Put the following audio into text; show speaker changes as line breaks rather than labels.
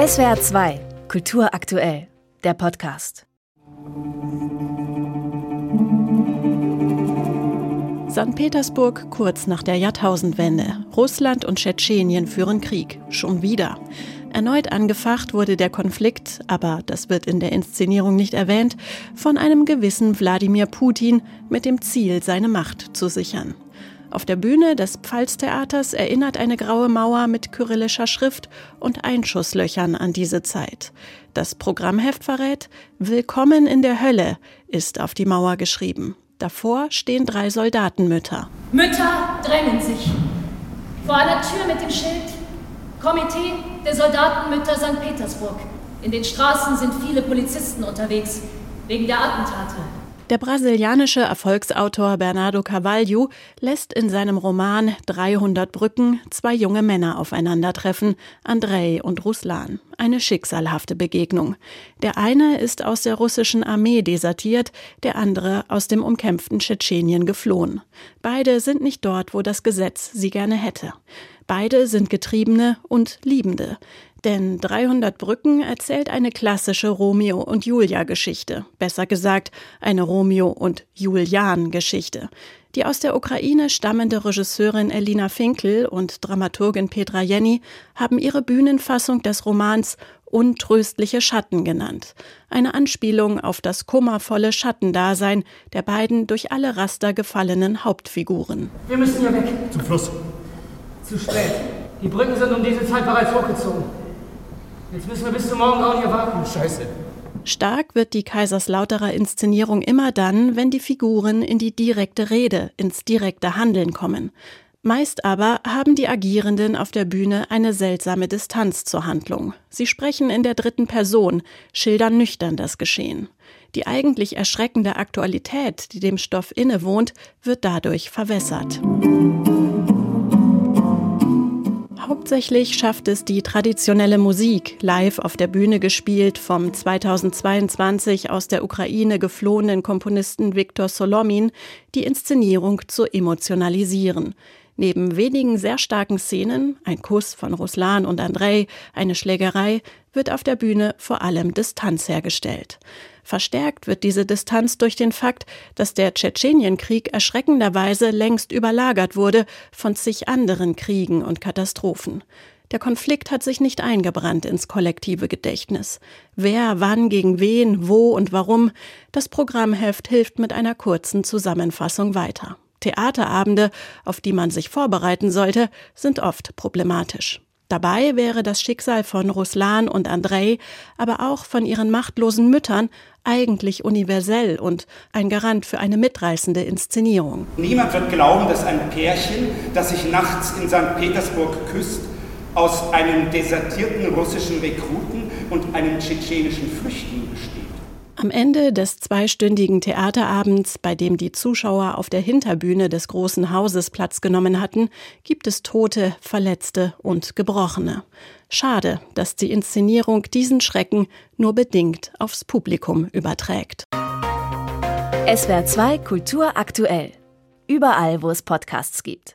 SWR 2, Kultur aktuell, der Podcast.
St. Petersburg kurz nach der Jahrtausendwende. Russland und Tschetschenien führen Krieg. Schon wieder. Erneut angefacht wurde der Konflikt, aber das wird in der Inszenierung nicht erwähnt, von einem gewissen Wladimir Putin mit dem Ziel, seine Macht zu sichern. Auf der Bühne des Pfalztheaters erinnert eine graue Mauer mit kyrillischer Schrift und Einschusslöchern an diese Zeit. Das Programmheft verrät, Willkommen in der Hölle ist auf die Mauer geschrieben. Davor stehen drei Soldatenmütter.
Mütter drängen sich. Vor einer Tür mit dem Schild Komitee der Soldatenmütter St. Petersburg. In den Straßen sind viele Polizisten unterwegs, wegen der Attentate.
Der brasilianische Erfolgsautor Bernardo Carvalho lässt in seinem Roman 300 Brücken zwei junge Männer aufeinandertreffen, Andrei und Ruslan. Eine schicksalhafte Begegnung. Der eine ist aus der russischen Armee desertiert, der andere aus dem umkämpften Tschetschenien geflohen. Beide sind nicht dort, wo das Gesetz sie gerne hätte. Beide sind Getriebene und Liebende. Denn 300 Brücken erzählt eine klassische Romeo und Julia Geschichte. Besser gesagt, eine Romeo und Julian Geschichte. Die aus der Ukraine stammende Regisseurin Elina Finkel und Dramaturgin Petra Jenny haben ihre Bühnenfassung des Romans Untröstliche Schatten genannt. Eine Anspielung auf das kummervolle Schattendasein der beiden durch alle Raster gefallenen Hauptfiguren.
Wir müssen hier weg.
Zum Fluss.
Zu spät. Die Brücken sind um diese Zeit bereits hochgezogen. Jetzt müssen wir bis zum Morgengrauen hier warten.
Scheiße.
Stark wird die Kaiserslauterer Inszenierung immer dann, wenn die Figuren in die direkte Rede, ins direkte Handeln kommen. Meist aber haben die Agierenden auf der Bühne eine seltsame Distanz zur Handlung. Sie sprechen in der dritten Person, schildern nüchtern das Geschehen. Die eigentlich erschreckende Aktualität, die dem Stoff innewohnt, wird dadurch verwässert. Hauptsächlich schafft es die traditionelle Musik, live auf der Bühne gespielt vom 2022 aus der Ukraine geflohenen Komponisten Viktor Solomin, die Inszenierung zu emotionalisieren. Neben wenigen sehr starken Szenen, ein Kuss von Ruslan und Andrei, eine Schlägerei, wird auf der Bühne vor allem Distanz hergestellt. Verstärkt wird diese Distanz durch den Fakt, dass der Tschetschenienkrieg erschreckenderweise längst überlagert wurde von zig anderen Kriegen und Katastrophen. Der Konflikt hat sich nicht eingebrannt ins kollektive Gedächtnis. Wer, wann, gegen wen, wo und warum, das Programmheft hilft mit einer kurzen Zusammenfassung weiter. Theaterabende, auf die man sich vorbereiten sollte, sind oft problematisch. Dabei wäre das Schicksal von Ruslan und Andrei, aber auch von ihren machtlosen Müttern eigentlich universell und ein Garant für eine mitreißende Inszenierung.
Niemand wird glauben, dass ein Pärchen, das sich nachts in St. Petersburg küsst, aus einem desertierten russischen Rekruten und einem tschetschenischen Flüchtling besteht.
Am Ende des zweistündigen Theaterabends, bei dem die Zuschauer auf der Hinterbühne des großen Hauses Platz genommen hatten, gibt es Tote, Verletzte und Gebrochene. Schade, dass die Inszenierung diesen Schrecken nur bedingt aufs Publikum überträgt.
SWR 2 Kultur aktuell. Überall, wo es Podcasts gibt.